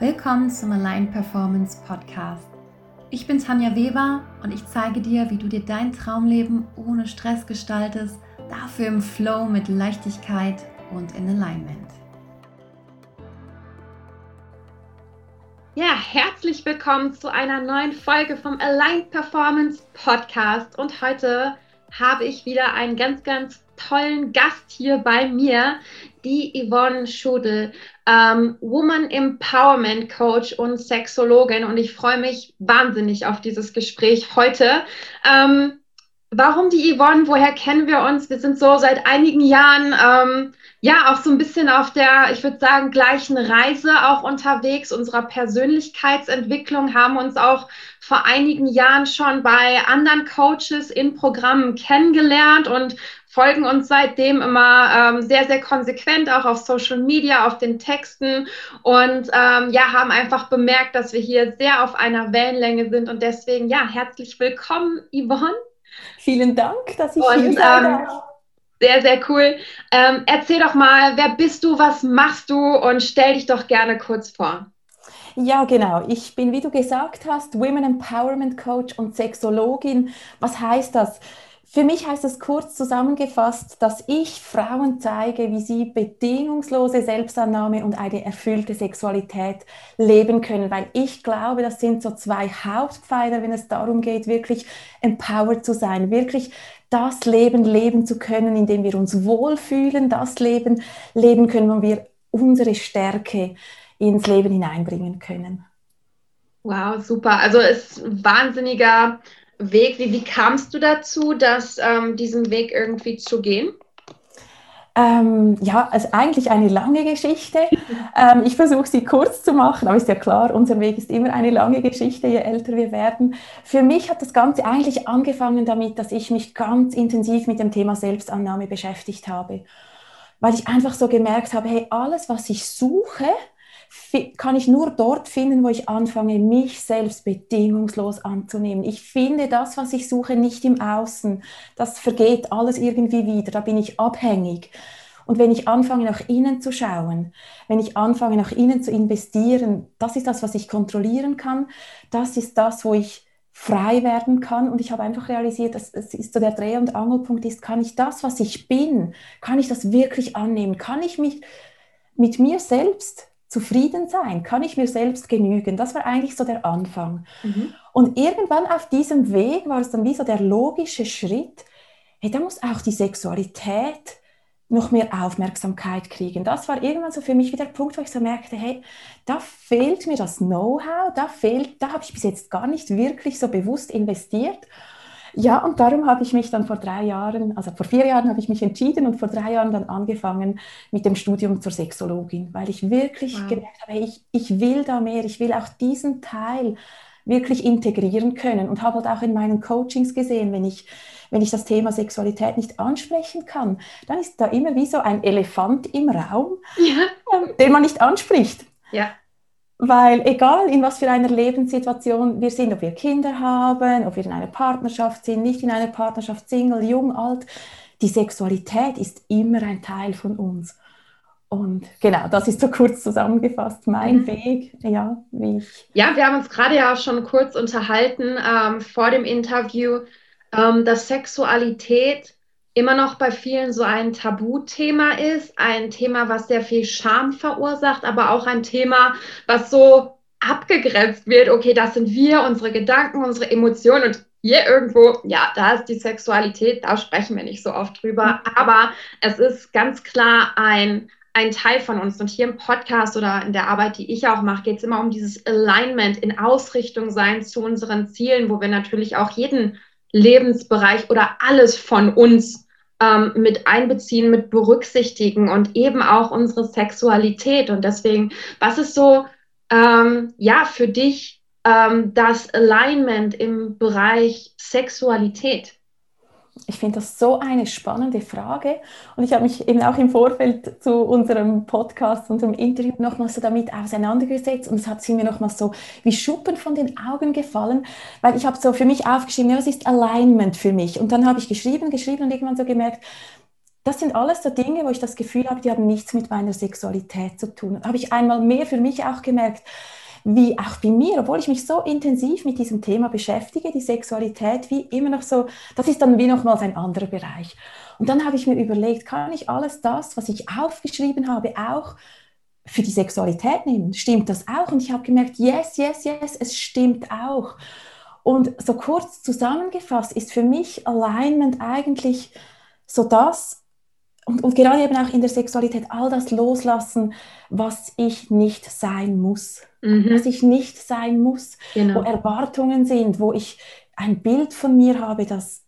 Willkommen zum Align Performance Podcast. Ich bin Tanja Weber und ich zeige dir, wie du dir dein Traumleben ohne Stress gestaltest, dafür im Flow mit Leichtigkeit und in Alignment. Ja, herzlich willkommen zu einer neuen Folge vom Align Performance Podcast und heute habe ich wieder einen ganz, ganz tollen Gast hier bei mir, die Yvonne Schudel, ähm, Woman Empowerment Coach und Sexologin. Und ich freue mich wahnsinnig auf dieses Gespräch heute. Ähm, warum die Yvonne? Woher kennen wir uns? Wir sind so seit einigen Jahren ähm, ja auch so ein bisschen auf der, ich würde sagen, gleichen Reise auch unterwegs unserer Persönlichkeitsentwicklung, haben uns auch vor einigen Jahren schon bei anderen Coaches in Programmen kennengelernt und folgen uns seitdem immer ähm, sehr, sehr konsequent auch auf Social Media, auf den Texten und ähm, ja, haben einfach bemerkt, dass wir hier sehr auf einer Wellenlänge sind und deswegen ja, herzlich willkommen, Yvonne. Vielen Dank, dass ich und, hier sein ähm, darf. Sehr, sehr cool. Ähm, erzähl doch mal, wer bist du, was machst du und stell dich doch gerne kurz vor. Ja, genau. Ich bin, wie du gesagt hast, Women Empowerment Coach und Sexologin. Was heißt das? Für mich heißt es kurz zusammengefasst, dass ich Frauen zeige, wie sie bedingungslose Selbstannahme und eine erfüllte Sexualität leben können, weil ich glaube, das sind so zwei Hauptpfeiler, wenn es darum geht, wirklich empowered zu sein, wirklich das Leben leben zu können, in dem wir uns wohlfühlen, das Leben leben können, wo wir unsere Stärke ins Leben hineinbringen können. Wow, super. Also es ist wahnsinniger Weg. Wie, wie kamst du dazu, dass, ähm, diesen Weg irgendwie zu gehen? Ähm, ja, also eigentlich eine lange Geschichte. ähm, ich versuche sie kurz zu machen, aber ist ja klar, unser Weg ist immer eine lange Geschichte, je älter wir werden. Für mich hat das Ganze eigentlich angefangen damit, dass ich mich ganz intensiv mit dem Thema Selbstannahme beschäftigt habe, weil ich einfach so gemerkt habe, hey, alles, was ich suche, kann ich nur dort finden, wo ich anfange, mich selbst bedingungslos anzunehmen. Ich finde das, was ich suche, nicht im Außen. Das vergeht alles irgendwie wieder. Da bin ich abhängig. Und wenn ich anfange, nach innen zu schauen, wenn ich anfange, nach innen zu investieren, das ist das, was ich kontrollieren kann. Das ist das, wo ich frei werden kann. Und ich habe einfach realisiert, dass es ist so der Dreh- und Angelpunkt ist, kann ich das, was ich bin, kann ich das wirklich annehmen? Kann ich mich mit mir selbst zufrieden sein? Kann ich mir selbst genügen? Das war eigentlich so der Anfang. Mhm. Und irgendwann auf diesem Weg war es dann wie so der logische Schritt, hey, da muss auch die Sexualität noch mehr Aufmerksamkeit kriegen. Das war irgendwann so für mich wieder der Punkt, wo ich so merkte, hey, da fehlt mir das Know-how, da fehlt, da habe ich bis jetzt gar nicht wirklich so bewusst investiert. Ja, und darum habe ich mich dann vor drei Jahren, also vor vier Jahren habe ich mich entschieden und vor drei Jahren dann angefangen mit dem Studium zur Sexologin, weil ich wirklich wow. gemerkt habe, ich, ich will da mehr, ich will auch diesen Teil wirklich integrieren können und habe halt auch in meinen Coachings gesehen, wenn ich, wenn ich das Thema Sexualität nicht ansprechen kann, dann ist da immer wie so ein Elefant im Raum, ja. Ähm, den man nicht anspricht. Ja. Weil egal in was für einer Lebenssituation wir sind, ob wir Kinder haben, ob wir in einer Partnerschaft sind, nicht in einer Partnerschaft, Single, jung, alt, die Sexualität ist immer ein Teil von uns. Und genau, das ist so kurz zusammengefasst mein mhm. Weg, ja, wie ich. Ja, wir haben uns gerade ja schon kurz unterhalten ähm, vor dem Interview, ähm, dass Sexualität immer noch bei vielen so ein Tabuthema ist, ein Thema, was sehr viel Scham verursacht, aber auch ein Thema, was so abgegrenzt wird. Okay, das sind wir, unsere Gedanken, unsere Emotionen und hier irgendwo, ja, da ist die Sexualität, da sprechen wir nicht so oft drüber, aber es ist ganz klar ein, ein Teil von uns. Und hier im Podcast oder in der Arbeit, die ich auch mache, geht es immer um dieses Alignment in Ausrichtung sein zu unseren Zielen, wo wir natürlich auch jeden Lebensbereich oder alles von uns ähm, mit einbeziehen, mit berücksichtigen und eben auch unsere Sexualität. Und deswegen, was ist so, ähm, ja, für dich ähm, das Alignment im Bereich Sexualität? Ich finde das so eine spannende Frage und ich habe mich eben auch im Vorfeld zu unserem Podcast, unserem Interview nochmal so damit auseinandergesetzt und es hat sie mir nochmal so wie Schuppen von den Augen gefallen, weil ich habe so für mich aufgeschrieben, ja, was ist Alignment für mich? Und dann habe ich geschrieben, geschrieben und irgendwann so gemerkt, das sind alles so Dinge, wo ich das Gefühl habe, die haben nichts mit meiner Sexualität zu tun. Habe ich einmal mehr für mich auch gemerkt, wie auch bei mir, obwohl ich mich so intensiv mit diesem Thema beschäftige, die Sexualität, wie immer noch so, das ist dann wie nochmals ein anderer Bereich. Und dann habe ich mir überlegt, kann ich alles das, was ich aufgeschrieben habe, auch für die Sexualität nehmen? Stimmt das auch? Und ich habe gemerkt, yes, yes, yes, es stimmt auch. Und so kurz zusammengefasst ist für mich Alignment eigentlich so das, und, und gerade eben auch in der Sexualität, all das loslassen, was ich nicht sein muss. Mhm. Was ich nicht sein muss, genau. wo Erwartungen sind, wo ich ein Bild von mir habe, das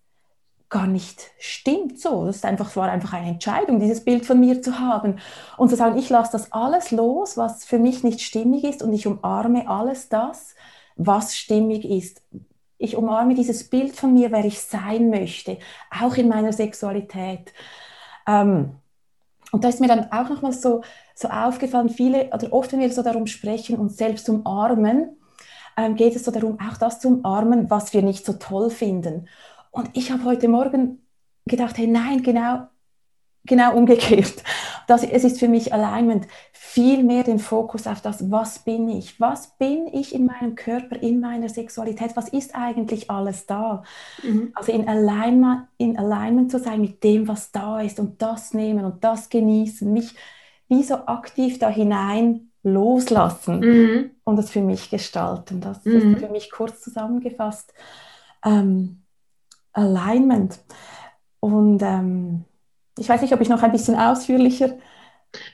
gar nicht stimmt so. Das ist einfach, war einfach eine Entscheidung, dieses Bild von mir zu haben. Und zu sagen, ich lasse das alles los, was für mich nicht stimmig ist und ich umarme alles das, was stimmig ist. Ich umarme dieses Bild von mir, wer ich sein möchte, auch in meiner Sexualität. Ähm, und da ist mir dann auch nochmal so, so aufgefallen, viele, oder oft, wenn wir so darum sprechen, uns selbst umarmen, ähm, geht es so darum, auch das zu umarmen, was wir nicht so toll finden. Und ich habe heute Morgen gedacht, hey, nein, genau, genau umgekehrt. Das, es ist für mich Alignment, viel mehr den Fokus auf das, was bin ich? Was bin ich in meinem Körper, in meiner Sexualität? Was ist eigentlich alles da? Mhm. Also in Alignment, in Alignment zu sein mit dem, was da ist und das nehmen und das genießen, mich wie so aktiv da hinein loslassen mhm. und das für mich gestalten. Das mhm. ist für mich kurz zusammengefasst. Ähm, Alignment. Und ähm, ich weiß nicht, ob ich noch ein bisschen ausführlicher.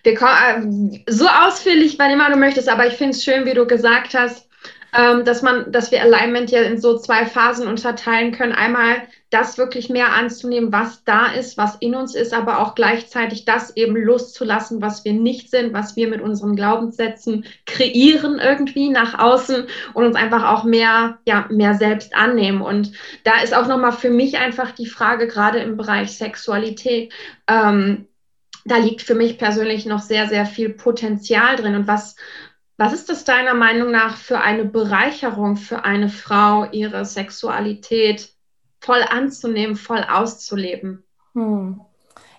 Wir kommen, äh, so ausführlich, wann immer du möchtest, aber ich finde es schön, wie du gesagt hast, ähm, dass man, dass wir Alignment ja in so zwei Phasen unterteilen können. Einmal das wirklich mehr anzunehmen, was da ist, was in uns ist, aber auch gleichzeitig das eben loszulassen, was wir nicht sind, was wir mit unseren Glaubenssätzen kreieren irgendwie nach außen und uns einfach auch mehr, ja, mehr selbst annehmen. Und da ist auch nochmal für mich einfach die Frage, gerade im Bereich Sexualität, ähm, da liegt für mich persönlich noch sehr, sehr viel Potenzial drin. Und was, was ist das deiner Meinung nach für eine Bereicherung für eine Frau, ihre Sexualität voll anzunehmen, voll auszuleben? Hm.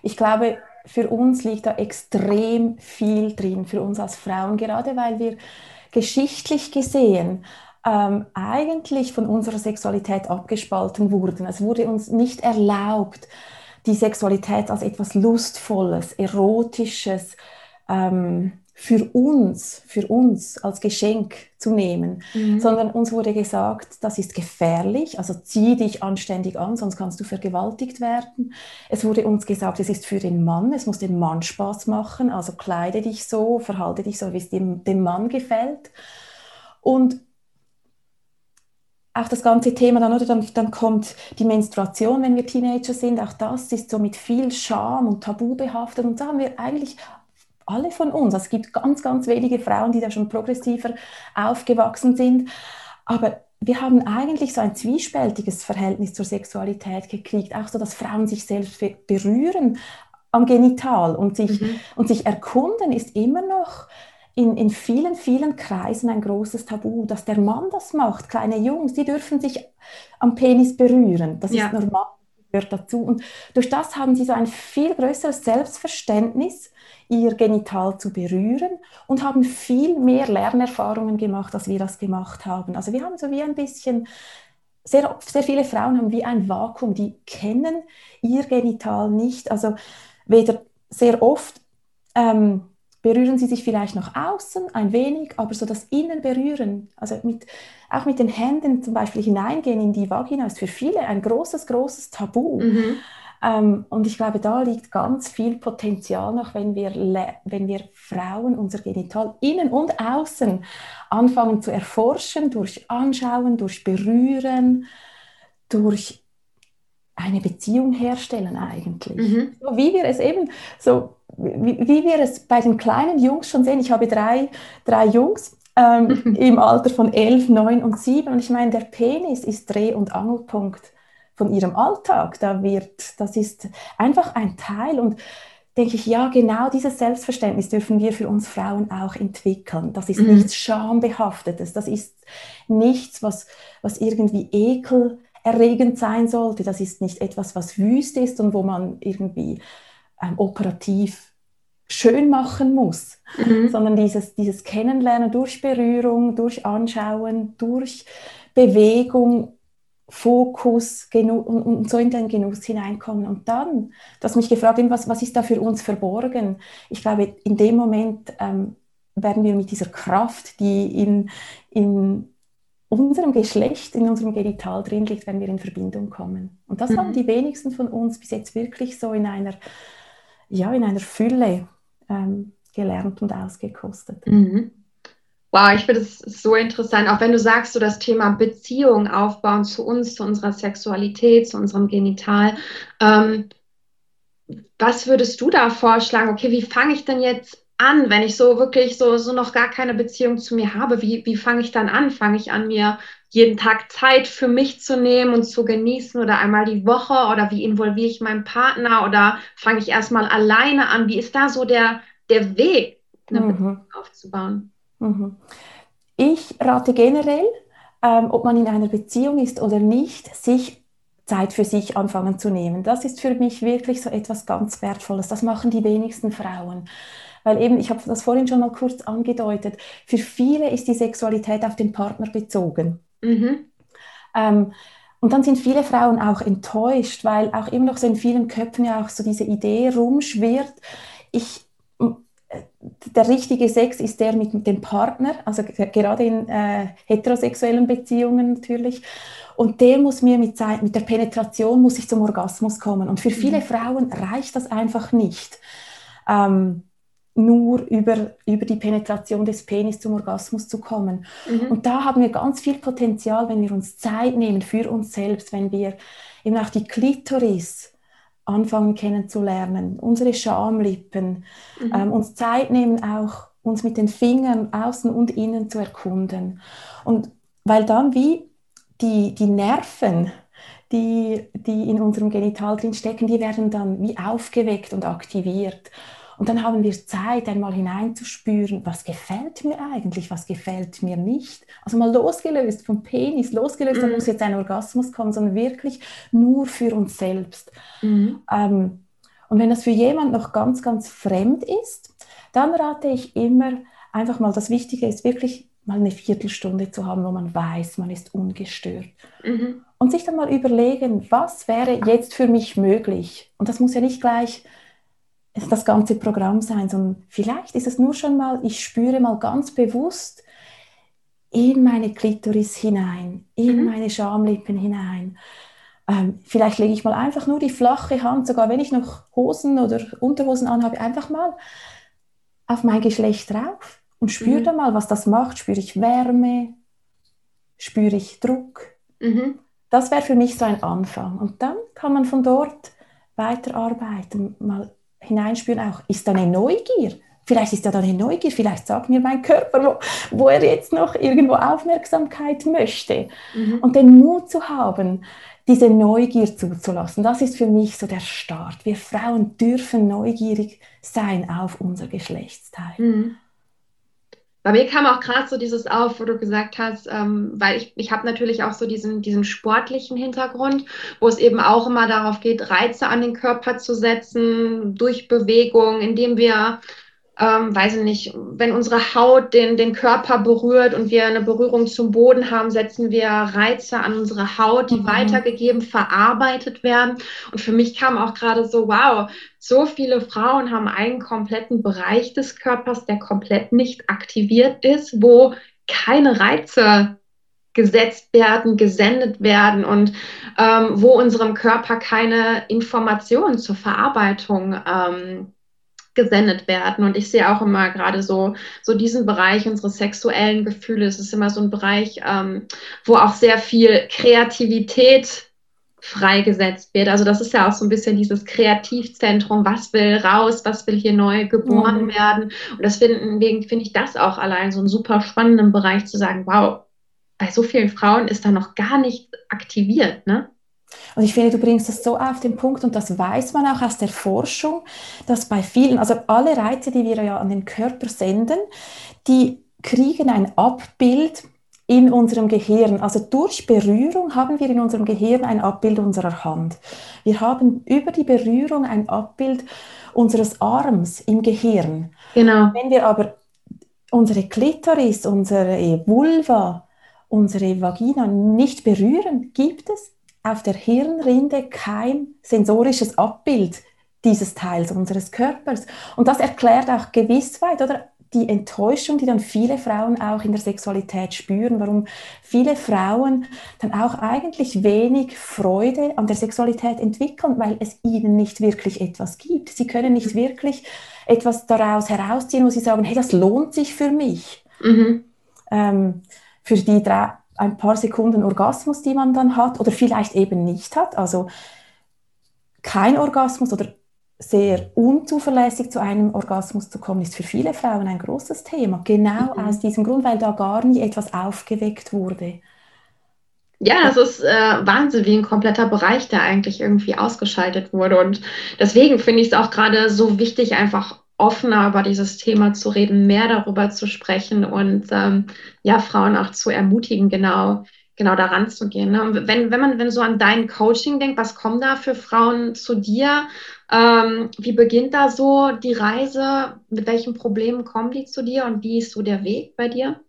Ich glaube, für uns liegt da extrem viel drin, für uns als Frauen, gerade weil wir geschichtlich gesehen ähm, eigentlich von unserer Sexualität abgespalten wurden. Es wurde uns nicht erlaubt, die Sexualität als etwas Lustvolles, Erotisches, ähm, für uns, für uns als Geschenk zu nehmen, mhm. sondern uns wurde gesagt, das ist gefährlich, also zieh dich anständig an, sonst kannst du vergewaltigt werden. Es wurde uns gesagt, es ist für den Mann, es muss dem Mann Spaß machen, also kleide dich so, verhalte dich so, wie es dem, dem Mann gefällt. Und auch das ganze Thema, dann, oder dann, dann kommt die Menstruation, wenn wir Teenager sind, auch das ist so mit viel Scham und Tabu behaftet. Und da haben wir eigentlich alle von uns. Es gibt ganz, ganz wenige Frauen, die da schon progressiver aufgewachsen sind. Aber wir haben eigentlich so ein zwiespältiges Verhältnis zur Sexualität gekriegt. Auch so, dass Frauen sich selbst berühren am Genital und sich, mhm. und sich erkunden ist immer noch in, in vielen, vielen Kreisen ein großes Tabu, dass der Mann das macht. Kleine Jungs, die dürfen sich am Penis berühren. Das ja. ist normal, gehört dazu. Und durch das haben sie so ein viel größeres Selbstverständnis ihr Genital zu berühren und haben viel mehr Lernerfahrungen gemacht, als wir das gemacht haben. Also wir haben so wie ein bisschen, sehr, sehr viele Frauen haben wie ein Vakuum, die kennen ihr Genital nicht. Also weder sehr oft ähm, berühren sie sich vielleicht nach außen ein wenig, aber so das Innen berühren, also mit, auch mit den Händen zum Beispiel hineingehen in die Vagina, ist für viele ein großes, großes Tabu. Mhm. Ähm, und ich glaube, da liegt ganz viel Potenzial noch, wenn wir, wenn wir Frauen unser Genital innen und außen anfangen zu erforschen, durch Anschauen, durch Berühren, durch eine Beziehung herstellen eigentlich. Mhm. So wie wir es eben, so wie, wie, wir es bei den kleinen Jungs schon sehen. Ich habe drei, drei Jungs ähm, im Alter von elf, neun und sieben und ich meine, der Penis ist Dreh- und Angelpunkt von ihrem Alltag. Da wird, das ist einfach ein Teil und denke ich, ja, genau dieses Selbstverständnis dürfen wir für uns Frauen auch entwickeln. Das ist mhm. nichts Schambehaftetes, das ist nichts, was, was irgendwie ekelerregend sein sollte, das ist nicht etwas, was wüst ist und wo man irgendwie ähm, operativ schön machen muss, mhm. sondern dieses, dieses Kennenlernen durch Berührung, durch Anschauen, durch Bewegung, Fokus und, und, so in den Genuss hineinkommen. Und dann, du hast mich gefragt, was, was ist da für uns verborgen? Ich glaube, in dem Moment ähm, werden wir mit dieser Kraft, die in, in unserem Geschlecht, in unserem Genital drin liegt, wenn wir in Verbindung kommen. Und das mhm. haben die wenigsten von uns bis jetzt wirklich so in einer, ja, in einer Fülle ähm, gelernt und ausgekostet. Mhm. Wow, ich finde es so interessant, auch wenn du sagst, so das Thema Beziehung aufbauen zu uns, zu unserer Sexualität, zu unserem Genital. Ähm, was würdest du da vorschlagen? Okay, wie fange ich denn jetzt an, wenn ich so wirklich so, so noch gar keine Beziehung zu mir habe? Wie, wie fange ich dann an? Fange ich an, mir jeden Tag Zeit für mich zu nehmen und zu genießen oder einmal die Woche oder wie involviere ich meinen Partner oder fange ich erstmal alleine an? Wie ist da so der, der Weg, eine mhm. Beziehung aufzubauen? Mhm. Ich rate generell, ähm, ob man in einer Beziehung ist oder nicht, sich Zeit für sich anfangen zu nehmen. Das ist für mich wirklich so etwas ganz Wertvolles. Das machen die wenigsten Frauen. Weil eben, ich habe das vorhin schon mal kurz angedeutet, für viele ist die Sexualität auf den Partner bezogen. Mhm. Ähm, und dann sind viele Frauen auch enttäuscht, weil auch immer noch so in vielen Köpfen ja auch so diese Idee rumschwirrt, ich, der richtige Sex ist der mit, mit dem Partner, also gerade in äh, heterosexuellen Beziehungen natürlich. Und der muss mir mit, mit der Penetration muss ich zum Orgasmus kommen. Und für viele mhm. Frauen reicht das einfach nicht. Ähm, nur über, über die Penetration des Penis zum Orgasmus zu kommen. Mhm. Und da haben wir ganz viel Potenzial, wenn wir uns Zeit nehmen für uns selbst, wenn wir eben auch die Klitoris anfangen kennenzulernen, unsere Schamlippen, mhm. ähm, uns Zeit nehmen, auch uns mit den Fingern außen und innen zu erkunden. Und weil dann wie die, die Nerven, die, die in unserem Genital drin stecken, die werden dann wie aufgeweckt und aktiviert. Und dann haben wir Zeit, einmal hineinzuspüren, was gefällt mir eigentlich, was gefällt mir nicht. Also mal losgelöst vom Penis, losgelöst, mhm. da muss jetzt ein Orgasmus kommen, sondern wirklich nur für uns selbst. Mhm. Ähm, und wenn das für jemand noch ganz, ganz fremd ist, dann rate ich immer einfach mal, das Wichtige ist wirklich mal eine Viertelstunde zu haben, wo man weiß, man ist ungestört. Mhm. Und sich dann mal überlegen, was wäre jetzt für mich möglich? Und das muss ja nicht gleich das ganze Programm sein, sondern vielleicht ist es nur schon mal, ich spüre mal ganz bewusst in meine Klitoris hinein, in mhm. meine Schamlippen hinein. Ähm, vielleicht lege ich mal einfach nur die flache Hand, sogar wenn ich noch Hosen oder Unterhosen anhabe, einfach mal auf mein Geschlecht drauf und spüre mhm. da mal, was das macht. Spüre ich Wärme, spüre ich Druck. Mhm. Das wäre für mich so ein Anfang. Und dann kann man von dort weiterarbeiten, mal hineinspüren auch, ist da eine Neugier? Vielleicht ist da dann eine Neugier, vielleicht sagt mir mein Körper, wo, wo er jetzt noch irgendwo Aufmerksamkeit möchte. Mhm. Und den Mut zu haben, diese Neugier zuzulassen, das ist für mich so der Start. Wir Frauen dürfen neugierig sein auf unser Geschlechtsteil. Mhm. Bei mir kam auch gerade so dieses auf, wo du gesagt hast, ähm, weil ich, ich habe natürlich auch so diesen, diesen sportlichen Hintergrund, wo es eben auch immer darauf geht, Reize an den Körper zu setzen, durch Bewegung, indem wir ähm, weiß ich nicht, wenn unsere Haut den, den Körper berührt und wir eine Berührung zum Boden haben, setzen wir Reize an unsere Haut, die mhm. weitergegeben, verarbeitet werden. Und für mich kam auch gerade so, wow, so viele Frauen haben einen kompletten Bereich des Körpers, der komplett nicht aktiviert ist, wo keine Reize gesetzt werden, gesendet werden und ähm, wo unserem Körper keine Informationen zur Verarbeitung ähm, gesendet werden. Und ich sehe auch immer gerade so, so diesen Bereich, unsere sexuellen Gefühle. Es ist immer so ein Bereich, ähm, wo auch sehr viel Kreativität freigesetzt wird. Also das ist ja auch so ein bisschen dieses Kreativzentrum, was will raus, was will hier neu geboren mhm. werden. Und deswegen finde ich das auch allein so einen super spannenden Bereich zu sagen, wow, bei so vielen Frauen ist da noch gar nicht aktiviert, ne? Und ich finde, du bringst das so auf den Punkt und das weiß man auch aus der Forschung, dass bei vielen, also alle Reize, die wir ja an den Körper senden, die kriegen ein Abbild in unserem Gehirn. Also durch Berührung haben wir in unserem Gehirn ein Abbild unserer Hand. Wir haben über die Berührung ein Abbild unseres Arms im Gehirn. Genau. Wenn wir aber unsere Klitoris, unsere Vulva, unsere Vagina nicht berühren, gibt es auf der Hirnrinde kein sensorisches Abbild dieses Teils unseres Körpers. Und das erklärt auch gewiss weit, oder? Die Enttäuschung, die dann viele Frauen auch in der Sexualität spüren, warum viele Frauen dann auch eigentlich wenig Freude an der Sexualität entwickeln, weil es ihnen nicht wirklich etwas gibt. Sie können nicht wirklich etwas daraus herausziehen, wo sie sagen, hey, das lohnt sich für mich. Mhm. Ähm, für die drei, ein paar Sekunden Orgasmus, die man dann hat oder vielleicht eben nicht hat. Also kein Orgasmus oder sehr unzuverlässig zu einem Orgasmus zu kommen, ist für viele Frauen ein großes Thema. Genau mhm. aus diesem Grund, weil da gar nie etwas aufgeweckt wurde. Ja, es ist äh, Wahnsinn, wie ein kompletter Bereich, der eigentlich irgendwie ausgeschaltet wurde. Und deswegen finde ich es auch gerade so wichtig, einfach offener über dieses Thema zu reden, mehr darüber zu sprechen und ähm, ja, Frauen auch zu ermutigen, genau, genau daran zu gehen. Ne? Wenn, wenn man wenn so an dein Coaching denkt, was kommen da für Frauen zu dir? Ähm, wie beginnt da so die Reise? Mit welchen Problemen kommen die zu dir und wie ist so der Weg bei dir?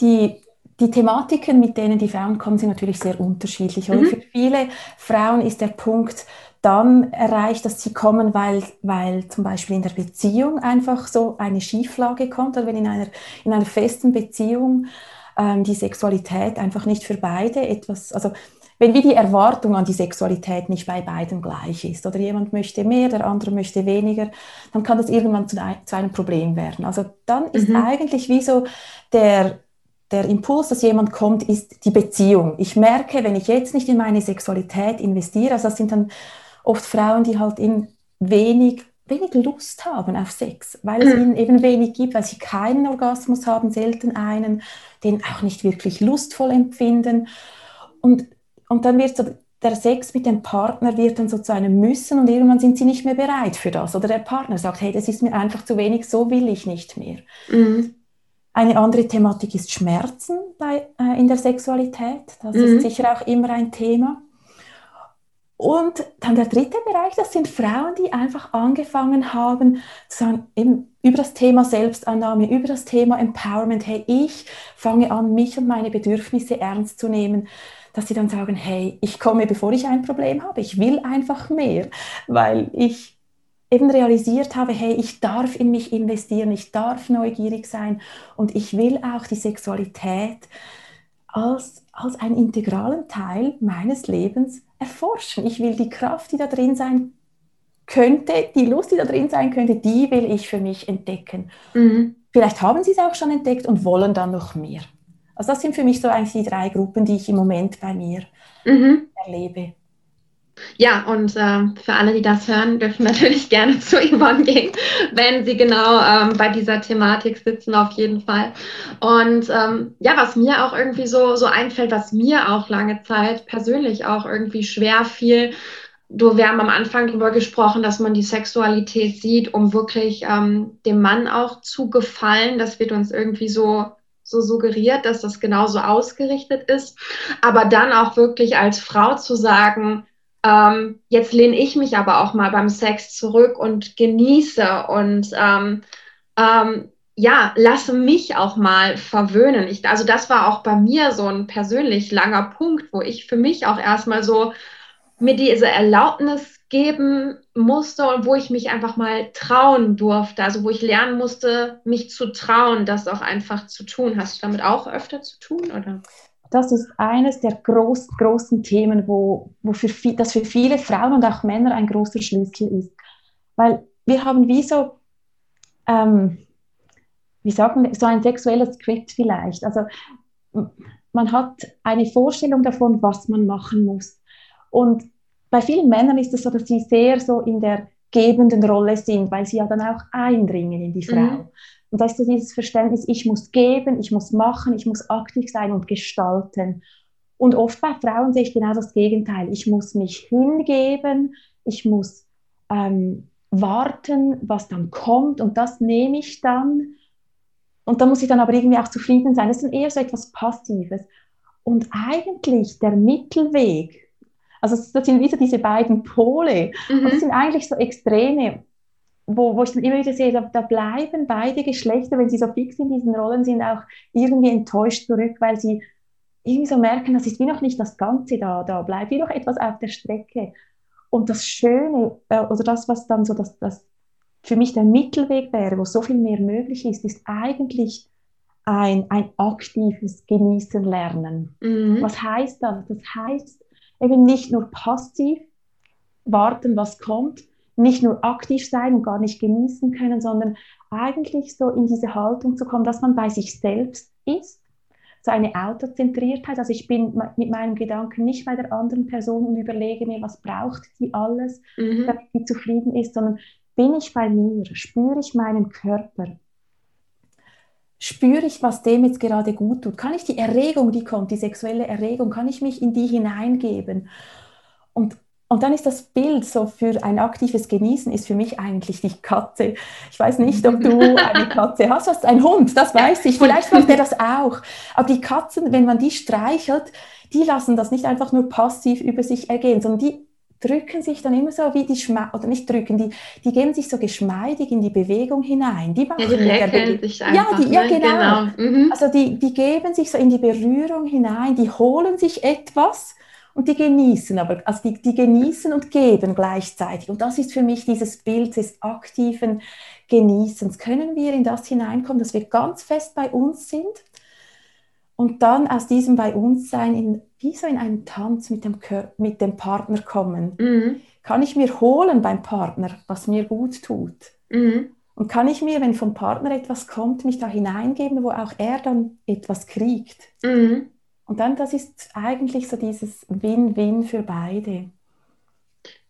Die die Thematiken, mit denen die Frauen kommen, sind natürlich sehr unterschiedlich. Mhm. Für viele Frauen ist der Punkt dann erreicht, dass sie kommen, weil, weil zum Beispiel in der Beziehung einfach so eine Schieflage kommt, oder wenn in einer, in einer festen Beziehung ähm, die Sexualität einfach nicht für beide etwas, also wenn wie die Erwartung an die Sexualität nicht bei beiden gleich ist oder jemand möchte mehr, der andere möchte weniger, dann kann das irgendwann zu, zu einem Problem werden. Also dann ist mhm. eigentlich wie so der, der Impuls, dass jemand kommt, ist die Beziehung. Ich merke, wenn ich jetzt nicht in meine Sexualität investiere, also das sind dann oft Frauen, die halt in wenig, wenig Lust haben auf Sex, weil es mhm. ihnen eben wenig gibt, weil sie keinen Orgasmus haben, selten einen, den auch nicht wirklich lustvoll empfinden. Und, und dann wird so der Sex mit dem Partner wird dann so zu einem Müssen und irgendwann sind sie nicht mehr bereit für das. Oder der Partner sagt, hey, das ist mir einfach zu wenig, so will ich nicht mehr. Mhm. Eine andere Thematik ist Schmerzen bei, äh, in der Sexualität. Das mhm. ist sicher auch immer ein Thema. Und dann der dritte Bereich, das sind Frauen, die einfach angefangen haben zu sagen, eben über das Thema Selbstannahme, über das Thema Empowerment, hey, ich fange an, mich und meine Bedürfnisse ernst zu nehmen, dass sie dann sagen, hey, ich komme, bevor ich ein Problem habe, ich will einfach mehr, weil ich eben realisiert habe, hey, ich darf in mich investieren, ich darf neugierig sein und ich will auch die Sexualität als, als einen integralen Teil meines Lebens erforschen. Ich will die Kraft, die da drin sein könnte, die Lust, die da drin sein könnte, die will ich für mich entdecken. Mhm. Vielleicht haben sie es auch schon entdeckt und wollen dann noch mehr. Also das sind für mich so eigentlich die drei Gruppen, die ich im Moment bei mir mhm. erlebe. Ja, und äh, für alle, die das hören, dürfen natürlich gerne zu Yvonne gehen, wenn sie genau ähm, bei dieser Thematik sitzen, auf jeden Fall. Und ähm, ja, was mir auch irgendwie so, so einfällt, was mir auch lange Zeit persönlich auch irgendwie schwer fiel, du, wir haben am Anfang darüber gesprochen, dass man die Sexualität sieht, um wirklich ähm, dem Mann auch zu gefallen. Das wird uns irgendwie so so suggeriert, dass das genauso ausgerichtet ist. Aber dann auch wirklich als Frau zu sagen, ähm, jetzt lehne ich mich aber auch mal beim Sex zurück und genieße und ähm, ähm, ja, lasse mich auch mal verwöhnen. Ich, also das war auch bei mir so ein persönlich langer Punkt, wo ich für mich auch erstmal so mir diese Erlaubnis geben musste und wo ich mich einfach mal trauen durfte. Also wo ich lernen musste, mich zu trauen, das auch einfach zu tun. Hast du damit auch öfter zu tun, oder? Das ist eines der groß, großen Themen, wo, wo für viel, das für viele Frauen und auch Männer ein großer Schlüssel ist. Weil wir haben wie so, ähm, wie sagt man, so ein sexuelles Skript vielleicht. Also man hat eine Vorstellung davon, was man machen muss. Und bei vielen Männern ist es so, dass sie sehr so in der gebenden Rolle sind, weil sie ja dann auch eindringen in die Frau. Mhm. Und da ist so dieses Verständnis, ich muss geben, ich muss machen, ich muss aktiv sein und gestalten. Und oft bei Frauen sehe ich genau das Gegenteil. Ich muss mich hingeben, ich muss ähm, warten, was dann kommt und das nehme ich dann und da muss ich dann aber irgendwie auch zufrieden sein. Das ist dann eher so etwas Passives. Und eigentlich der Mittelweg, also das sind wieder diese beiden Pole, mhm. und das sind eigentlich so Extreme, wo, wo ich dann immer wieder sehe, da, da, bleiben beide Geschlechter, wenn sie so fix in diesen Rollen sind, auch irgendwie enttäuscht zurück, weil sie irgendwie so merken, das ist wie noch nicht das Ganze da, da bleibt wie noch etwas auf der Strecke. Und das Schöne, äh, oder das, was dann so das, das für mich der Mittelweg wäre, wo so viel mehr möglich ist, ist eigentlich ein, ein aktives Genießen lernen. Mhm. Was heißt das? Das heißt eben nicht nur passiv warten, was kommt, nicht nur aktiv sein und gar nicht genießen können, sondern eigentlich so in diese Haltung zu kommen, dass man bei sich selbst ist, so eine Autozentriertheit. Also ich bin mit meinem Gedanken nicht bei der anderen Person und überlege mir, was braucht die alles, mhm. damit sie zufrieden ist, sondern bin ich bei mir? Spüre ich meinen Körper? Spüre ich, was dem jetzt gerade gut tut? Kann ich die Erregung, die kommt, die sexuelle Erregung, kann ich mich in die hineingeben? Und, und dann ist das Bild so für ein aktives Genießen, ist für mich eigentlich die Katze. Ich weiß nicht, ob du eine Katze hast. Du hast einen Hund, das weiß ich. Vielleicht macht er das auch. Aber die Katzen, wenn man die streichelt, die lassen das nicht einfach nur passiv über sich ergehen, sondern die drücken sich dann immer so wie die Schme oder nicht drücken, die, die geben sich so geschmeidig in die Bewegung hinein. Die machen ja, die leckeln sich einfach. Ja, die, ja ne? genau. genau. Mhm. Also die, die geben sich so in die Berührung hinein, die holen sich etwas und die genießen, aber also die, die genießen und geben gleichzeitig. Und das ist für mich dieses Bild des aktiven Genießens. Können wir in das hineinkommen, dass wir ganz fest bei uns sind und dann aus diesem bei uns sein in wie so in einen Tanz mit dem, mit dem Partner kommen. Mhm. Kann ich mir holen beim Partner, was mir gut tut? Mhm. Und kann ich mir, wenn vom Partner etwas kommt, mich da hineingeben, wo auch er dann etwas kriegt? Mhm. Und dann, das ist eigentlich so dieses Win-Win für beide.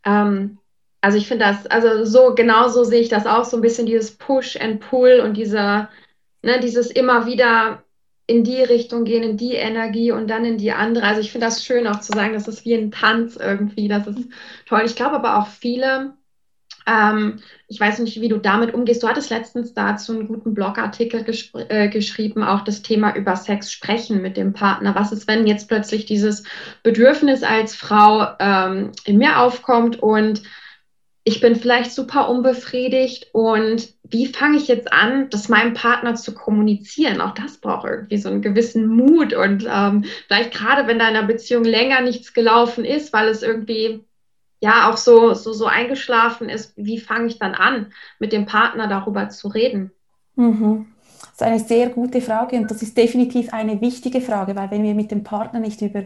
Ähm, also ich finde das, also so genauso sehe ich das auch, so ein bisschen dieses Push and Pull und dieser, ne, dieses immer wieder in die Richtung gehen, in die Energie und dann in die andere. Also ich finde das schön auch zu sagen, das ist wie ein Tanz irgendwie. Das ist toll. Ich glaube aber auch viele, ähm, ich weiß nicht, wie du damit umgehst. Du hattest letztens dazu einen guten Blogartikel äh, geschrieben, auch das Thema über Sex sprechen mit dem Partner. Was ist, wenn jetzt plötzlich dieses Bedürfnis als Frau ähm, in mir aufkommt und ich bin vielleicht super unbefriedigt und wie fange ich jetzt an, das meinem Partner zu kommunizieren? Auch das braucht irgendwie so einen gewissen Mut und ähm, vielleicht gerade wenn deiner Beziehung länger nichts gelaufen ist, weil es irgendwie ja auch so, so, so eingeschlafen ist, wie fange ich dann an, mit dem Partner darüber zu reden? Mhm. Das ist eine sehr gute Frage und das ist definitiv eine wichtige Frage, weil wenn wir mit dem Partner nicht über,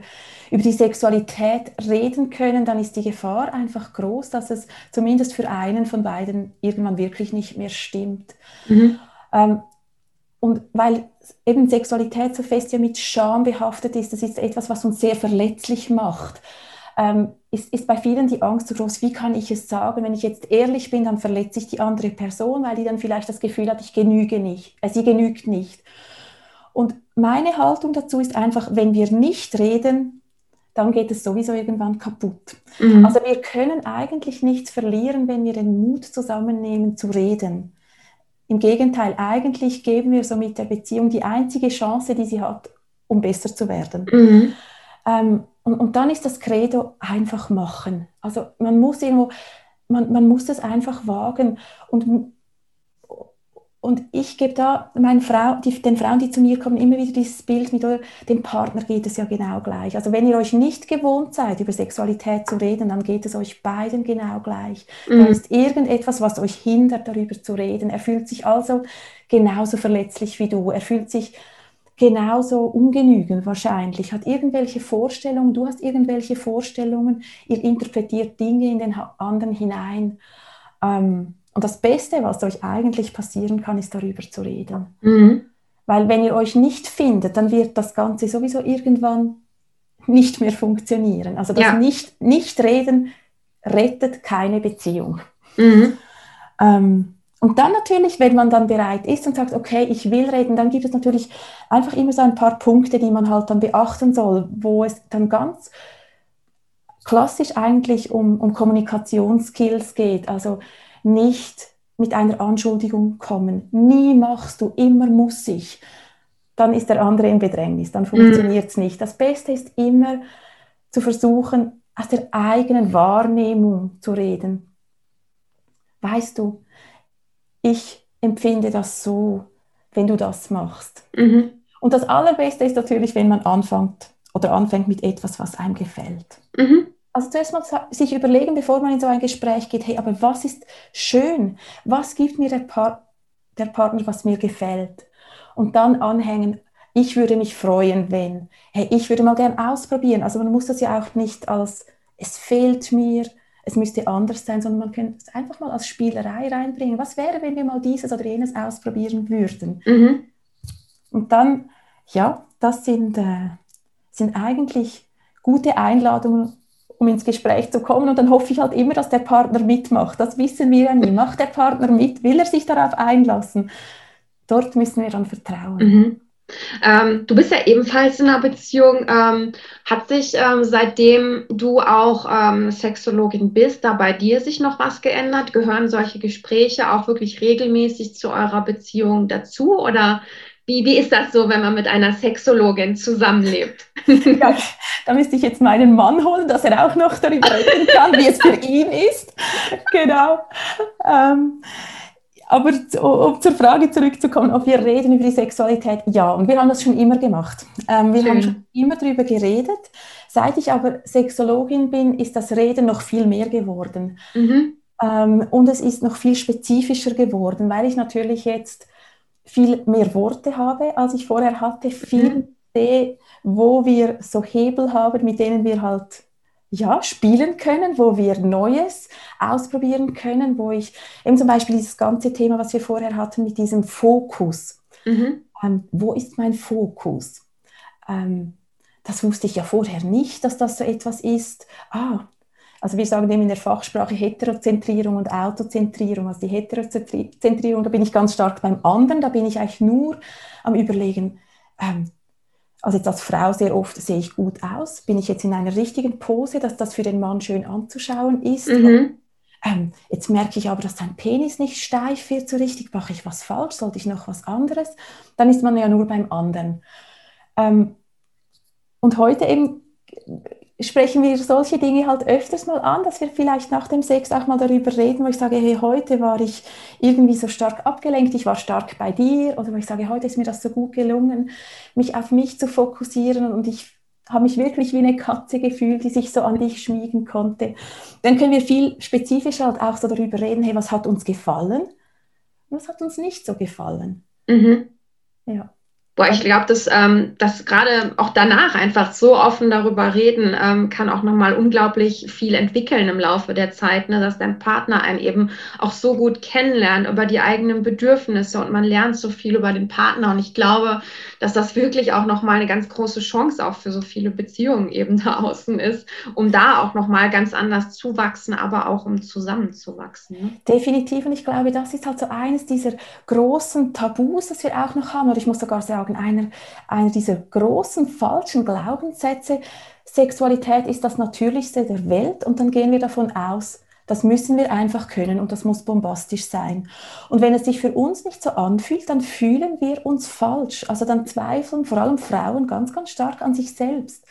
über die Sexualität reden können, dann ist die Gefahr einfach groß, dass es zumindest für einen von beiden irgendwann wirklich nicht mehr stimmt. Mhm. Ähm, und weil eben Sexualität so fest ja mit Scham behaftet ist, das ist etwas, was uns sehr verletzlich macht ähm, ist, ist bei vielen die Angst so groß, wie kann ich es sagen? Wenn ich jetzt ehrlich bin, dann verletze ich die andere Person, weil die dann vielleicht das Gefühl hat, ich genüge nicht, äh, sie genügt nicht. Und meine Haltung dazu ist einfach, wenn wir nicht reden, dann geht es sowieso irgendwann kaputt. Mhm. Also wir können eigentlich nichts verlieren, wenn wir den Mut zusammennehmen zu reden. Im Gegenteil, eigentlich geben wir so mit der Beziehung die einzige Chance, die sie hat, um besser zu werden. Mhm. Ähm, und, und dann ist das Credo einfach machen. Also man muss irgendwo, man, man muss das einfach wagen. Und, und ich gebe da meinen Frau, die, den Frauen, die zu mir kommen, immer wieder dieses Bild mit dem Partner geht es ja genau gleich. Also wenn ihr euch nicht gewohnt seid, über Sexualität zu reden, dann geht es euch beiden genau gleich. Mhm. Da ist irgendetwas, was euch hindert, darüber zu reden. Er fühlt sich also genauso verletzlich wie du. Er fühlt sich genauso ungenügend wahrscheinlich, hat irgendwelche Vorstellungen, du hast irgendwelche Vorstellungen, ihr interpretiert Dinge in den anderen hinein. Ähm, und das Beste, was euch eigentlich passieren kann, ist darüber zu reden. Mhm. Weil wenn ihr euch nicht findet, dann wird das Ganze sowieso irgendwann nicht mehr funktionieren. Also das ja. nicht, nicht reden rettet keine Beziehung. Mhm. Ähm, und dann natürlich, wenn man dann bereit ist und sagt, okay, ich will reden, dann gibt es natürlich einfach immer so ein paar Punkte, die man halt dann beachten soll, wo es dann ganz klassisch eigentlich um, um Kommunikationsskills geht. Also nicht mit einer Anschuldigung kommen. Nie machst du, immer muss ich. Dann ist der andere in Bedrängnis, dann funktioniert es mhm. nicht. Das Beste ist immer zu versuchen, aus der eigenen Wahrnehmung zu reden. Weißt du, ich empfinde das so, wenn du das machst. Mhm. Und das Allerbeste ist natürlich, wenn man anfängt oder anfängt mit etwas, was einem gefällt. Mhm. Also zuerst mal sich überlegen, bevor man in so ein Gespräch geht, hey, aber was ist schön? Was gibt mir der, pa der Partner, was mir gefällt? Und dann anhängen, ich würde mich freuen, wenn, hey, ich würde mal gern ausprobieren. Also man muss das ja auch nicht als, es fehlt mir, es müsste anders sein, sondern man könnte es einfach mal als Spielerei reinbringen. Was wäre, wenn wir mal dieses oder jenes ausprobieren würden? Mhm. Und dann, ja, das sind, äh, sind eigentlich gute Einladungen, um ins Gespräch zu kommen. Und dann hoffe ich halt immer, dass der Partner mitmacht. Das wissen wir ja nie. Macht der Partner mit? Will er sich darauf einlassen? Dort müssen wir dann vertrauen. Mhm. Ähm, du bist ja ebenfalls in einer Beziehung. Ähm, hat sich ähm, seitdem du auch ähm, Sexologin bist, da bei dir sich noch was geändert? Gehören solche Gespräche auch wirklich regelmäßig zu eurer Beziehung dazu? Oder wie, wie ist das so, wenn man mit einer Sexologin zusammenlebt? Ja, da müsste ich jetzt meinen Mann holen, dass er auch noch darüber reden kann, wie es für ihn ist. Genau. Aber um zur Frage zurückzukommen, ob wir reden über die Sexualität, ja, und wir haben das schon immer gemacht. Ähm, wir Schön. haben schon immer darüber geredet. Seit ich aber Sexologin bin, ist das Reden noch viel mehr geworden. Mhm. Ähm, und es ist noch viel spezifischer geworden, weil ich natürlich jetzt viel mehr Worte habe, als ich vorher hatte, viel mhm. sehe, wo wir so Hebel haben, mit denen wir halt ja, spielen können, wo wir Neues ausprobieren können, wo ich eben zum Beispiel dieses ganze Thema, was wir vorher hatten mit diesem Fokus. Mhm. Ähm, wo ist mein Fokus? Ähm, das wusste ich ja vorher nicht, dass das so etwas ist. Ah, also wir sagen eben in der Fachsprache Heterozentrierung und Autozentrierung. Also die Heterozentrierung, da bin ich ganz stark beim anderen, da bin ich eigentlich nur am Überlegen, ähm, also jetzt als Frau sehr oft sehe ich gut aus, bin ich jetzt in einer richtigen Pose, dass das für den Mann schön anzuschauen ist. Mhm. Ähm, jetzt merke ich aber, dass sein Penis nicht steif wird so richtig. Mache ich was falsch? Sollte ich noch was anderes? Dann ist man ja nur beim anderen. Ähm, und heute eben sprechen wir solche Dinge halt öfters mal an, dass wir vielleicht nach dem Sex auch mal darüber reden, wo ich sage, hey, heute war ich irgendwie so stark abgelenkt, ich war stark bei dir, oder wo ich sage, heute ist mir das so gut gelungen, mich auf mich zu fokussieren und ich habe mich wirklich wie eine Katze gefühlt, die sich so an dich schmiegen konnte. Dann können wir viel spezifischer halt auch so darüber reden, hey, was hat uns gefallen? Was hat uns nicht so gefallen? Mhm. Ja. Boah, ich glaube, dass, ähm, dass gerade auch danach einfach so offen darüber reden, ähm, kann auch nochmal unglaublich viel entwickeln im Laufe der Zeit, ne? dass dein Partner einen eben auch so gut kennenlernt über die eigenen Bedürfnisse und man lernt so viel über den Partner. Und ich glaube, dass das wirklich auch nochmal eine ganz große Chance auch für so viele Beziehungen eben da außen ist, um da auch nochmal ganz anders zu wachsen, aber auch um zusammenzuwachsen. Ne? Definitiv. Und ich glaube, das ist halt so eines dieser großen Tabus, das wir auch noch haben. Oder ich muss sogar sagen, einer, einer dieser großen falschen Glaubenssätze, Sexualität ist das Natürlichste der Welt und dann gehen wir davon aus, das müssen wir einfach können und das muss bombastisch sein. Und wenn es sich für uns nicht so anfühlt, dann fühlen wir uns falsch. Also dann zweifeln vor allem Frauen ganz, ganz stark an sich selbst.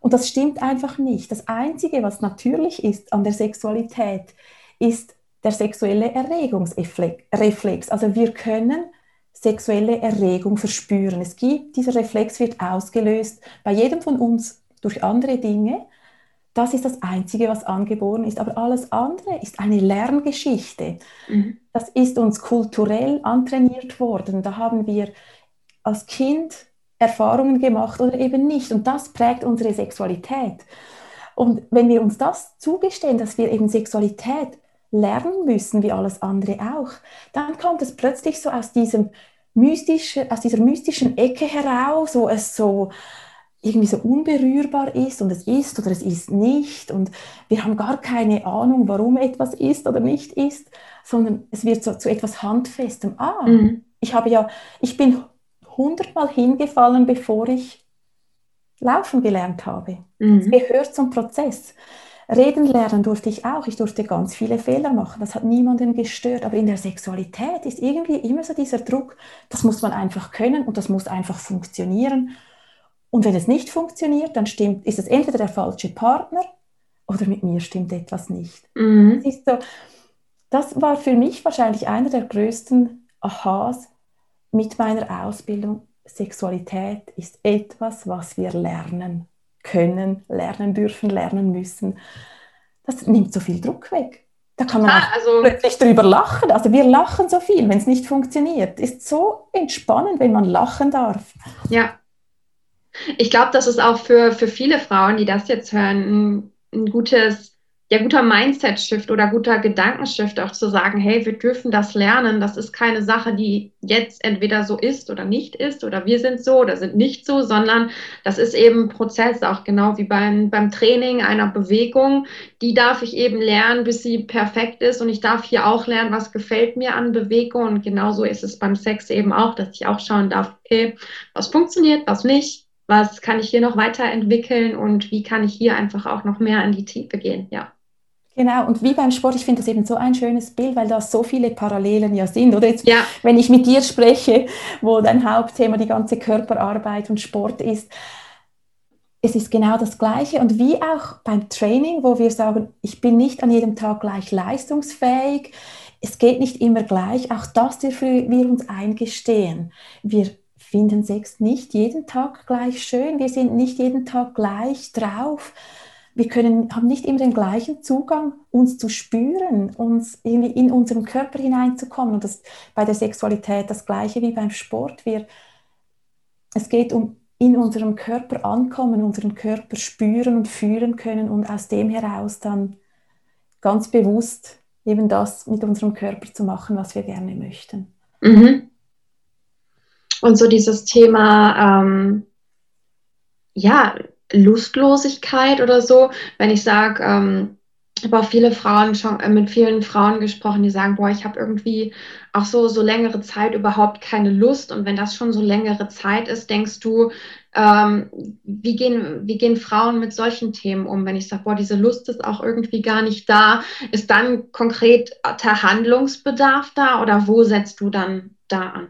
Und das stimmt einfach nicht. Das Einzige, was natürlich ist an der Sexualität, ist der sexuelle Erregungsreflex. Also wir können sexuelle Erregung verspüren. Es gibt, dieser Reflex wird ausgelöst bei jedem von uns durch andere Dinge. Das ist das Einzige, was angeboren ist. Aber alles andere ist eine Lerngeschichte. Mhm. Das ist uns kulturell antrainiert worden. Da haben wir als Kind Erfahrungen gemacht oder eben nicht. Und das prägt unsere Sexualität. Und wenn wir uns das zugestehen, dass wir eben Sexualität lernen müssen, wie alles andere auch, dann kommt es plötzlich so aus diesem mystische, aus dieser mystischen Ecke heraus, wo es so irgendwie so unberührbar ist und es ist oder es ist nicht und wir haben gar keine Ahnung, warum etwas ist oder nicht ist, sondern es wird so zu etwas Handfestem. Ah, mhm. ich habe ja, ich bin hundertmal hingefallen, bevor ich laufen gelernt habe. Mhm. Es gehört zum Prozess. Reden lernen durfte ich auch. Ich durfte ganz viele Fehler machen. Das hat niemanden gestört. Aber in der Sexualität ist irgendwie immer so dieser Druck, das muss man einfach können und das muss einfach funktionieren. Und wenn es nicht funktioniert, dann stimmt, ist es entweder der falsche Partner oder mit mir stimmt etwas nicht. Mhm. Das, so, das war für mich wahrscheinlich einer der größten Aha's mit meiner Ausbildung. Sexualität ist etwas, was wir lernen können, lernen dürfen, lernen müssen. Das nimmt so viel Druck weg. Da kann man ah, also, plötzlich drüber lachen. Also wir lachen so viel, wenn es nicht funktioniert. Ist so entspannend, wenn man lachen darf. Ja. Ich glaube, das ist auch für, für viele Frauen, die das jetzt hören, ein, ein gutes ja, guter Mindset-Shift oder guter Gedankenshift auch zu sagen, hey, wir dürfen das lernen. Das ist keine Sache, die jetzt entweder so ist oder nicht ist oder wir sind so oder sind nicht so, sondern das ist eben Prozess, auch genau wie beim, beim Training einer Bewegung. Die darf ich eben lernen, bis sie perfekt ist und ich darf hier auch lernen, was gefällt mir an Bewegung und genauso ist es beim Sex eben auch, dass ich auch schauen darf, okay, was funktioniert, was nicht, was kann ich hier noch weiterentwickeln und wie kann ich hier einfach auch noch mehr in die Tiefe gehen, ja. Genau, und wie beim Sport, ich finde das eben so ein schönes Bild, weil da so viele Parallelen ja sind. Oder jetzt, ja. wenn ich mit dir spreche, wo dein Hauptthema die ganze Körperarbeit und Sport ist, es ist genau das Gleiche. Und wie auch beim Training, wo wir sagen, ich bin nicht an jedem Tag gleich leistungsfähig, es geht nicht immer gleich, auch das dürfen wir uns eingestehen. Wir finden Sex nicht jeden Tag gleich schön, wir sind nicht jeden Tag gleich drauf wir können, haben nicht immer den gleichen Zugang, uns zu spüren, uns irgendwie in unseren Körper hineinzukommen. Und das bei der Sexualität das Gleiche wie beim Sport. Wir, es geht um in unserem Körper ankommen, unseren Körper spüren und fühlen können und aus dem heraus dann ganz bewusst eben das mit unserem Körper zu machen, was wir gerne möchten. Mhm. Und so dieses Thema, ähm, ja, Lustlosigkeit oder so, wenn ich sage, ähm, ich habe auch viele Frauen schon äh, mit vielen Frauen gesprochen, die sagen, boah, ich habe irgendwie auch so so längere Zeit überhaupt keine Lust. Und wenn das schon so längere Zeit ist, denkst du, ähm, wie gehen wie gehen Frauen mit solchen Themen um? Wenn ich sage, boah, diese Lust ist auch irgendwie gar nicht da, ist dann konkret der Handlungsbedarf da oder wo setzt du dann da an?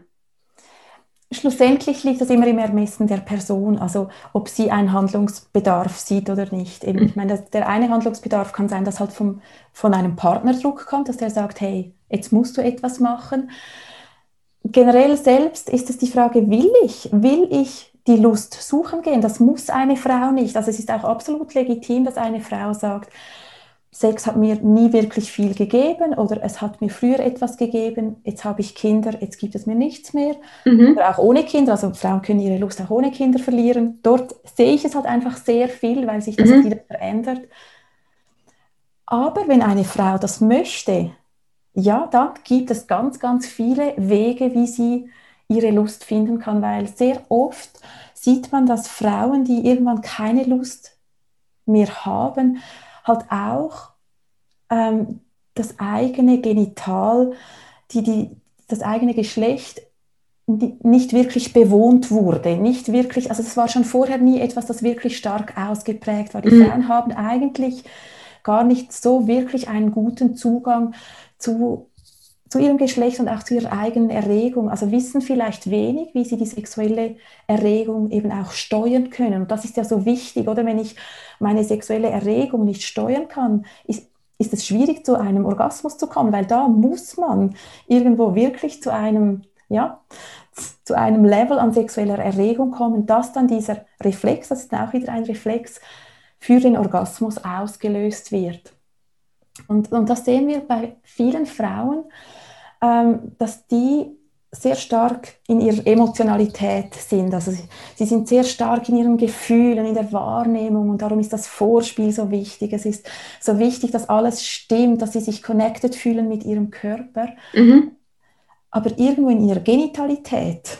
Schlussendlich liegt das immer im Ermessen der Person, also ob sie einen Handlungsbedarf sieht oder nicht. Eben, ich meine, der eine Handlungsbedarf kann sein, dass halt vom, von einem Partnerdruck kommt, dass der sagt, hey, jetzt musst du etwas machen. Generell selbst ist es die Frage, will ich, will ich die Lust suchen gehen? Das muss eine Frau nicht. Also es ist auch absolut legitim, dass eine Frau sagt, Sex hat mir nie wirklich viel gegeben oder es hat mir früher etwas gegeben, jetzt habe ich Kinder, jetzt gibt es mir nichts mehr. Mhm. Oder auch ohne Kinder, also Frauen können ihre Lust auch ohne Kinder verlieren. Dort sehe ich es halt einfach sehr viel, weil sich das mhm. wieder verändert. Aber wenn eine Frau das möchte, ja, dann gibt es ganz, ganz viele Wege, wie sie ihre Lust finden kann, weil sehr oft sieht man, dass Frauen, die irgendwann keine Lust mehr haben, halt auch ähm, das eigene Genital, die, die, das eigene Geschlecht nicht wirklich bewohnt wurde, nicht wirklich, also es war schon vorher nie etwas, das wirklich stark ausgeprägt war. Die mhm. Frauen haben eigentlich gar nicht so wirklich einen guten Zugang zu, zu ihrem Geschlecht und auch zu ihrer eigenen Erregung. Also wissen vielleicht wenig, wie sie die sexuelle Erregung eben auch steuern können. Und das ist ja so wichtig, oder? Wenn ich meine sexuelle Erregung nicht steuern kann, ist, ist es schwierig, zu einem Orgasmus zu kommen, weil da muss man irgendwo wirklich zu einem, ja, zu einem Level an sexueller Erregung kommen, dass dann dieser Reflex, das ist auch wieder ein Reflex, für den Orgasmus ausgelöst wird. Und, und das sehen wir bei vielen Frauen, ähm, dass die sehr stark in ihrer Emotionalität sind. Also sie, sie, sind sehr stark in ihren Gefühlen, in der Wahrnehmung und darum ist das Vorspiel so wichtig. Es ist so wichtig, dass alles stimmt, dass sie sich connected fühlen mit ihrem Körper. Mhm. Aber irgendwo in ihrer Genitalität,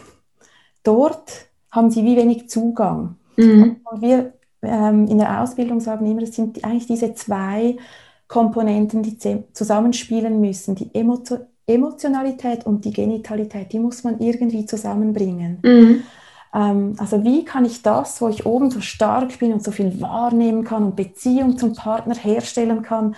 dort haben sie wie wenig Zugang. Mhm. Und wir ähm, in der Ausbildung sagen immer, es sind eigentlich diese zwei Komponenten, die zusammenspielen müssen. Die Emotion Emotionalität und die Genitalität, die muss man irgendwie zusammenbringen. Mhm. Ähm, also wie kann ich das, wo ich oben so stark bin und so viel wahrnehmen kann und Beziehung zum Partner herstellen kann,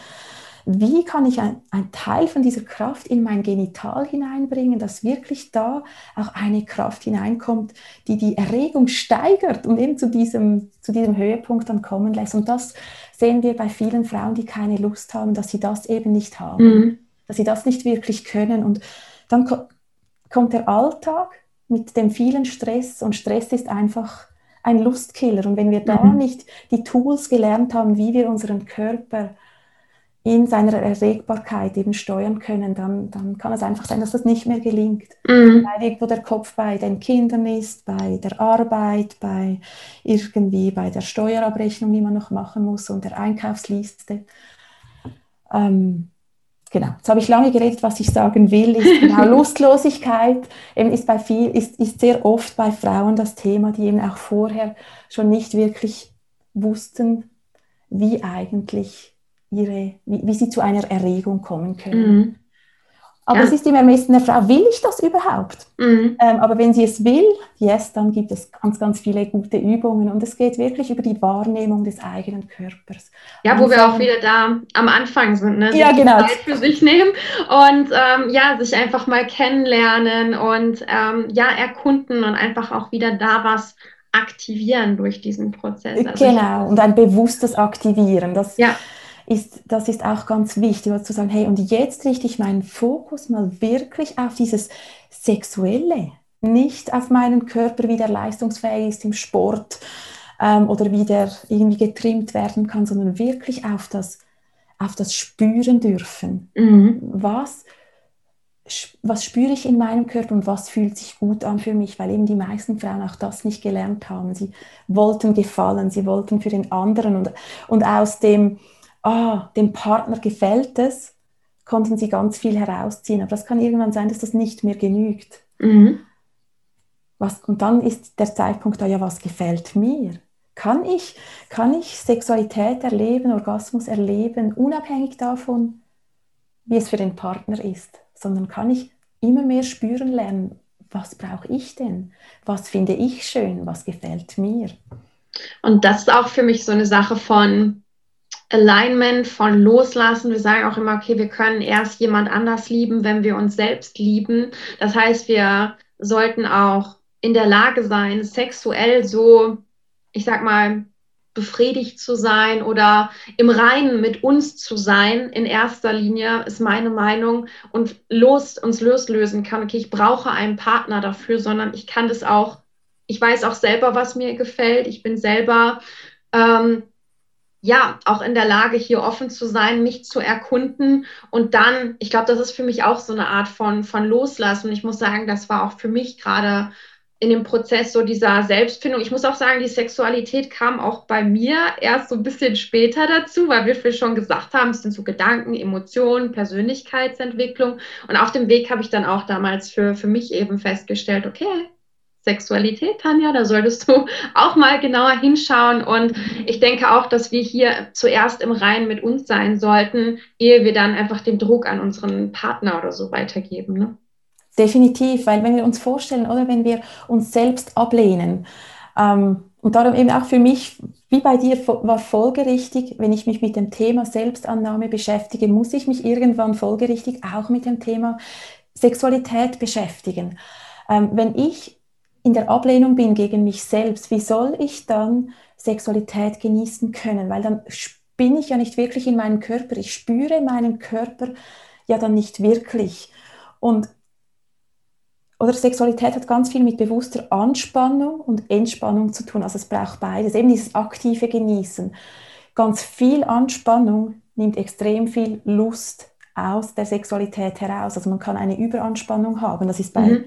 wie kann ich ein, ein, Teil von dieser Kraft in mein Genital hineinbringen, dass wirklich da auch eine Kraft hineinkommt, die die Erregung steigert und eben zu diesem, zu diesem Höhepunkt dann kommen lässt. Und das sehen wir bei vielen Frauen, die keine Lust haben, dass sie das eben nicht haben, mhm. Dass sie das nicht wirklich können. Und dann ko kommt der Alltag mit dem vielen Stress und Stress ist einfach ein Lustkiller. Und wenn wir da mhm. nicht die Tools gelernt haben, wie wir unseren Körper in seiner Erregbarkeit eben steuern können, dann, dann kann es einfach sein, dass das nicht mehr gelingt. Mhm. Weil irgendwo der Kopf bei den Kindern ist, bei der Arbeit, bei irgendwie bei der Steuerabrechnung, die man noch machen muss und der Einkaufsliste. Ähm, genau, jetzt habe ich lange geredet, was ich sagen will, ist genau Lustlosigkeit, eben ist, bei viel, ist, ist sehr oft bei Frauen das Thema, die eben auch vorher schon nicht wirklich wussten, wie eigentlich ihre, wie, wie sie zu einer Erregung kommen können. Mhm. Aber ja. es ist im Ermessen der Frau, will ich das überhaupt? Mhm. Ähm, aber wenn sie es will, yes, dann gibt es ganz, ganz viele gute Übungen und es geht wirklich über die Wahrnehmung des eigenen Körpers. Ja, wo und wir auch wieder da am Anfang sind, ne? ja, genau. Zeit für sich nehmen und ähm, ja, sich einfach mal kennenlernen und ähm, ja, erkunden und einfach auch wieder da was aktivieren durch diesen Prozess. Also genau, und ein bewusstes Aktivieren. Das, ja ist, das ist auch ganz wichtig, zu sagen, hey, und jetzt richte ich meinen Fokus mal wirklich auf dieses Sexuelle, nicht auf meinen Körper, wie der leistungsfähig ist im Sport ähm, oder wie der irgendwie getrimmt werden kann, sondern wirklich auf das, auf das Spüren dürfen. Mhm. Was, was spüre ich in meinem Körper und was fühlt sich gut an für mich, weil eben die meisten Frauen auch das nicht gelernt haben. Sie wollten gefallen, sie wollten für den anderen und, und aus dem ah, dem Partner gefällt es, konnten sie ganz viel herausziehen. Aber das kann irgendwann sein, dass das nicht mehr genügt. Mhm. Was, und dann ist der Zeitpunkt da, ja, was gefällt mir? Kann ich, kann ich Sexualität erleben, Orgasmus erleben, unabhängig davon, wie es für den Partner ist, sondern kann ich immer mehr spüren lernen, was brauche ich denn? Was finde ich schön? Was gefällt mir? Und das ist auch für mich so eine Sache von, Alignment von Loslassen. Wir sagen auch immer, okay, wir können erst jemand anders lieben, wenn wir uns selbst lieben. Das heißt, wir sollten auch in der Lage sein, sexuell so, ich sag mal, befriedigt zu sein oder im Reinen mit uns zu sein, in erster Linie, ist meine Meinung, und los, uns loslösen kann, okay, ich brauche einen Partner dafür, sondern ich kann das auch, ich weiß auch selber, was mir gefällt, ich bin selber ähm, ja, auch in der Lage, hier offen zu sein, mich zu erkunden. Und dann, ich glaube, das ist für mich auch so eine Art von, von Loslassen. Und ich muss sagen, das war auch für mich gerade in dem Prozess so dieser Selbstfindung. Ich muss auch sagen, die Sexualität kam auch bei mir erst so ein bisschen später dazu, weil wir schon gesagt haben, es sind so Gedanken, Emotionen, Persönlichkeitsentwicklung. Und auf dem Weg habe ich dann auch damals für, für mich eben festgestellt, okay, Sexualität, Tanja. Da solltest du auch mal genauer hinschauen. Und ich denke auch, dass wir hier zuerst im Reinen mit uns sein sollten, ehe wir dann einfach den Druck an unseren Partner oder so weitergeben. Ne? Definitiv, weil wenn wir uns vorstellen oder wenn wir uns selbst ablehnen, ähm, und darum eben auch für mich, wie bei dir, war folgerichtig, wenn ich mich mit dem Thema Selbstannahme beschäftige, muss ich mich irgendwann folgerichtig auch mit dem Thema Sexualität beschäftigen. Ähm, wenn ich in der Ablehnung bin gegen mich selbst, wie soll ich dann Sexualität genießen können? Weil dann bin ich ja nicht wirklich in meinem Körper. Ich spüre meinen Körper ja dann nicht wirklich. Und oder Sexualität hat ganz viel mit bewusster Anspannung und Entspannung zu tun. Also es braucht beides. Eben dieses aktive Genießen. Ganz viel Anspannung nimmt extrem viel Lust aus der Sexualität heraus. Also man kann eine Überanspannung haben. Das ist bei, mhm.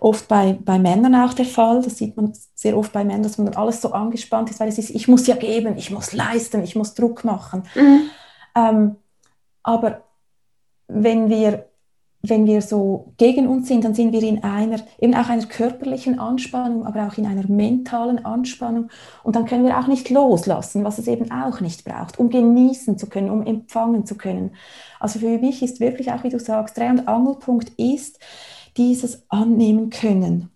oft bei, bei Männern auch der Fall. Das sieht man sehr oft bei Männern, dass man dann alles so angespannt ist, weil es ist, ich muss ja geben, ich muss leisten, ich muss Druck machen. Mhm. Ähm, aber wenn wir wenn wir so gegen uns sind, dann sind wir in einer, eben auch einer körperlichen Anspannung, aber auch in einer mentalen Anspannung. Und dann können wir auch nicht loslassen, was es eben auch nicht braucht, um genießen zu können, um empfangen zu können. Also für mich ist wirklich auch, wie du sagst, Dreh- und Angelpunkt ist dieses Annehmen können.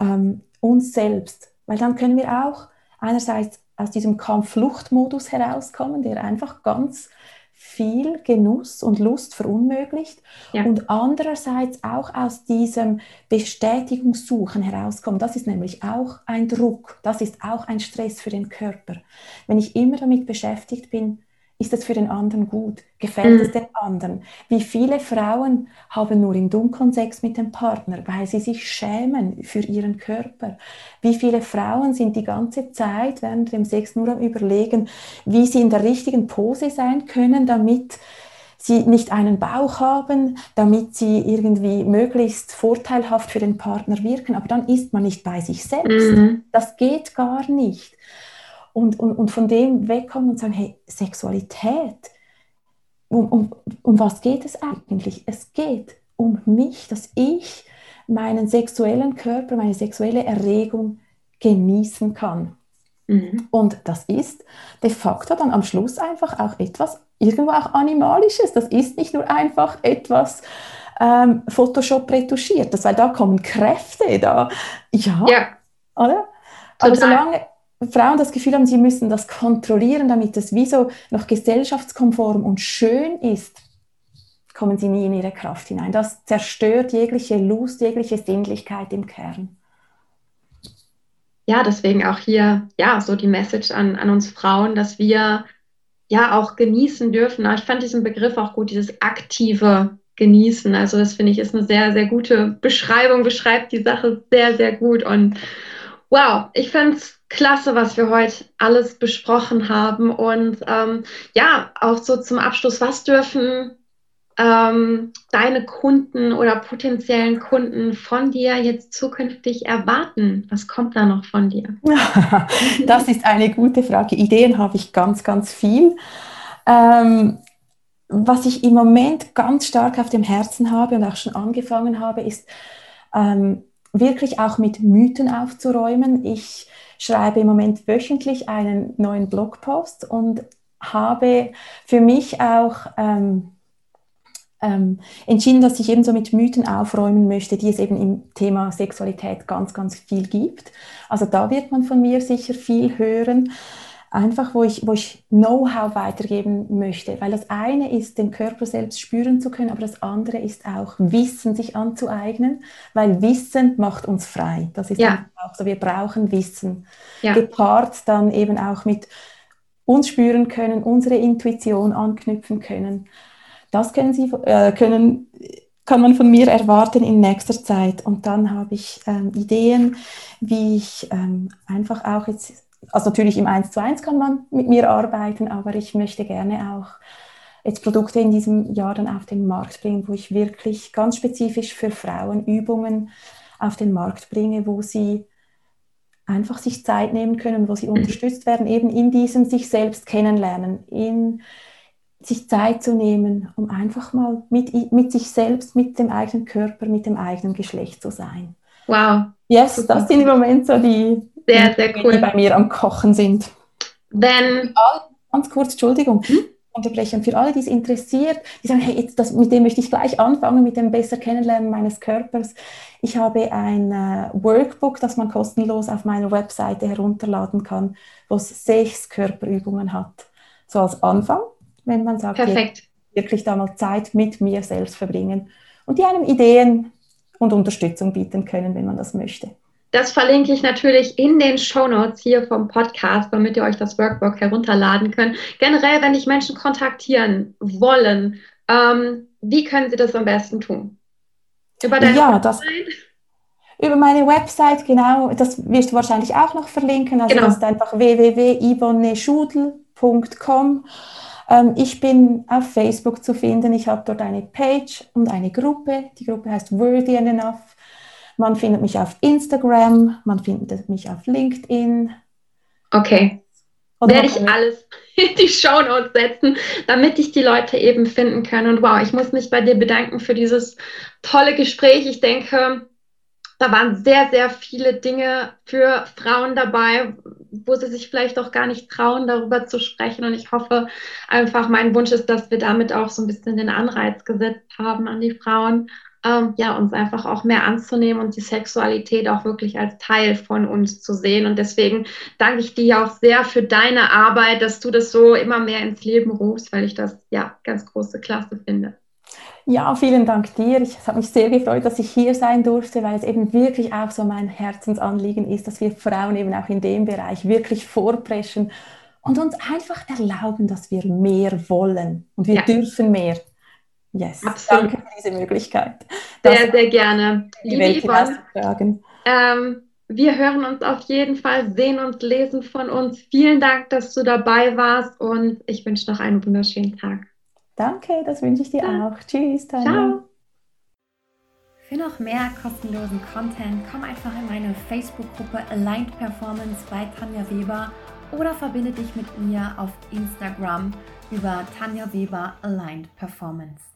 Ähm, uns selbst, weil dann können wir auch einerseits aus diesem Kampf-Flucht-Modus herauskommen, der einfach ganz viel Genuss und Lust verunmöglicht ja. und andererseits auch aus diesem Bestätigungssuchen herauskommen. Das ist nämlich auch ein Druck, das ist auch ein Stress für den Körper. Wenn ich immer damit beschäftigt bin, ist es für den anderen gut? Gefällt mhm. es den anderen? Wie viele Frauen haben nur im Dunkeln Sex mit dem Partner, weil sie sich schämen für ihren Körper? Wie viele Frauen sind die ganze Zeit während dem Sex nur am Überlegen, wie sie in der richtigen Pose sein können, damit sie nicht einen Bauch haben, damit sie irgendwie möglichst vorteilhaft für den Partner wirken, aber dann ist man nicht bei sich selbst. Mhm. Das geht gar nicht und, und, und von dem wegkommen und sagen, hey, Sexualität, um, um, um was geht es eigentlich? Es geht um mich, dass ich meinen sexuellen Körper, meine sexuelle Erregung genießen kann. Mhm. Und das ist de facto dann am Schluss einfach auch etwas, irgendwo auch Animalisches. Das ist nicht nur einfach etwas ähm, Photoshop retuschiert, weil da kommen Kräfte, da, ja, ja. oder? Aber solange, Frauen das Gefühl haben, sie müssen das kontrollieren, damit es wie so noch gesellschaftskonform und schön ist, kommen sie nie in ihre Kraft hinein. Das zerstört jegliche Lust, jegliche Sinnlichkeit im Kern. Ja, deswegen auch hier, ja, so die Message an, an uns Frauen, dass wir ja auch genießen dürfen. Ich fand diesen Begriff auch gut, dieses aktive Genießen. Also das finde ich ist eine sehr, sehr gute Beschreibung, beschreibt die Sache sehr, sehr gut. Und wow, ich fand es klasse, was wir heute alles besprochen haben. Und ähm, ja, auch so zum Abschluss, was dürfen ähm, deine Kunden oder potenziellen Kunden von dir jetzt zukünftig erwarten? Was kommt da noch von dir? das ist eine gute Frage. Ideen habe ich ganz, ganz viel. Ähm, was ich im Moment ganz stark auf dem Herzen habe und auch schon angefangen habe, ist ähm, wirklich auch mit Mythen aufzuräumen. Ich schreibe im Moment wöchentlich einen neuen Blogpost und habe für mich auch ähm, ähm, entschieden, dass ich eben so mit Mythen aufräumen möchte, die es eben im Thema Sexualität ganz, ganz viel gibt. Also da wird man von mir sicher viel hören einfach, wo ich, wo ich Know-how weitergeben möchte. Weil das eine ist, den Körper selbst spüren zu können, aber das andere ist auch Wissen sich anzueignen, weil Wissen macht uns frei. Das ist ja. auch so, wir brauchen Wissen. Ja. Gepaart dann eben auch mit uns spüren können, unsere Intuition anknüpfen können. Das können Sie, äh, können, kann man von mir erwarten in nächster Zeit. Und dann habe ich ähm, Ideen, wie ich ähm, einfach auch jetzt also natürlich im 1 zu 1 kann man mit mir arbeiten, aber ich möchte gerne auch jetzt Produkte in diesem Jahr dann auf den Markt bringen, wo ich wirklich ganz spezifisch für Frauen Übungen auf den Markt bringe, wo sie einfach sich Zeit nehmen können, wo sie mhm. unterstützt werden, eben in diesem sich selbst kennenlernen, in sich Zeit zu nehmen, um einfach mal mit, mit sich selbst, mit dem eigenen Körper, mit dem eigenen Geschlecht zu sein. Wow. Yes, das sind im Moment so die, sehr, sehr cool. die bei mir am Kochen sind. Wenn. Ganz kurz, Entschuldigung. Hm? Unterbrechen. Für alle, die es interessiert, die sagen, hey, jetzt das, mit dem möchte ich gleich anfangen, mit dem besser Kennenlernen meines Körpers. Ich habe ein äh, Workbook, das man kostenlos auf meiner Webseite herunterladen kann, wo es sechs Körperübungen hat. So als Anfang, wenn man sagt, Perfekt. wirklich da mal Zeit mit mir selbst verbringen und die einem Ideen und Unterstützung bieten können, wenn man das möchte. Das verlinke ich natürlich in den Show Notes hier vom Podcast, damit ihr euch das Workbook herunterladen könnt. Generell, wenn dich Menschen kontaktieren wollen, ähm, wie können sie das am besten tun? Über deine ja, Website? Das, über meine Website, genau. Das wirst du wahrscheinlich auch noch verlinken. Also genau. das ist einfach www.yvonneschudel.com. Ähm, ich bin auf Facebook zu finden. Ich habe dort eine Page und eine Gruppe. Die Gruppe heißt Worthy and Enough. Man findet mich auf Instagram, man findet mich auf LinkedIn. Okay. Oder Werde ich alles in die Shownotes setzen, damit ich die Leute eben finden kann. Und wow, ich muss mich bei dir bedanken für dieses tolle Gespräch. Ich denke, da waren sehr, sehr viele Dinge für Frauen dabei, wo sie sich vielleicht auch gar nicht trauen, darüber zu sprechen. Und ich hoffe einfach, mein Wunsch ist, dass wir damit auch so ein bisschen den Anreiz gesetzt haben an die Frauen, ähm, ja, uns einfach auch mehr anzunehmen und die Sexualität auch wirklich als Teil von uns zu sehen. Und deswegen danke ich dir auch sehr für deine Arbeit, dass du das so immer mehr ins Leben rufst, weil ich das ja ganz große Klasse finde. Ja, vielen Dank dir. Ich habe mich sehr gefreut, dass ich hier sein durfte, weil es eben wirklich auch so mein Herzensanliegen ist, dass wir Frauen eben auch in dem Bereich wirklich vorpreschen und uns einfach erlauben, dass wir mehr wollen und wir ja. dürfen mehr. Yes, Absolut. danke für diese Möglichkeit. Sehr, sehr gerne. Liebe Yvonne, ähm, wir hören uns auf jeden Fall, sehen und lesen von uns. Vielen Dank, dass du dabei warst und ich wünsche noch einen wunderschönen Tag. Danke, das wünsche ich dir ja. auch. Tschüss, Tanja. Ciao. Für noch mehr kostenlosen Content komm einfach in meine Facebook-Gruppe Aligned Performance bei Tanja Weber oder verbinde dich mit mir auf Instagram über Tanja Weber Aligned Performance.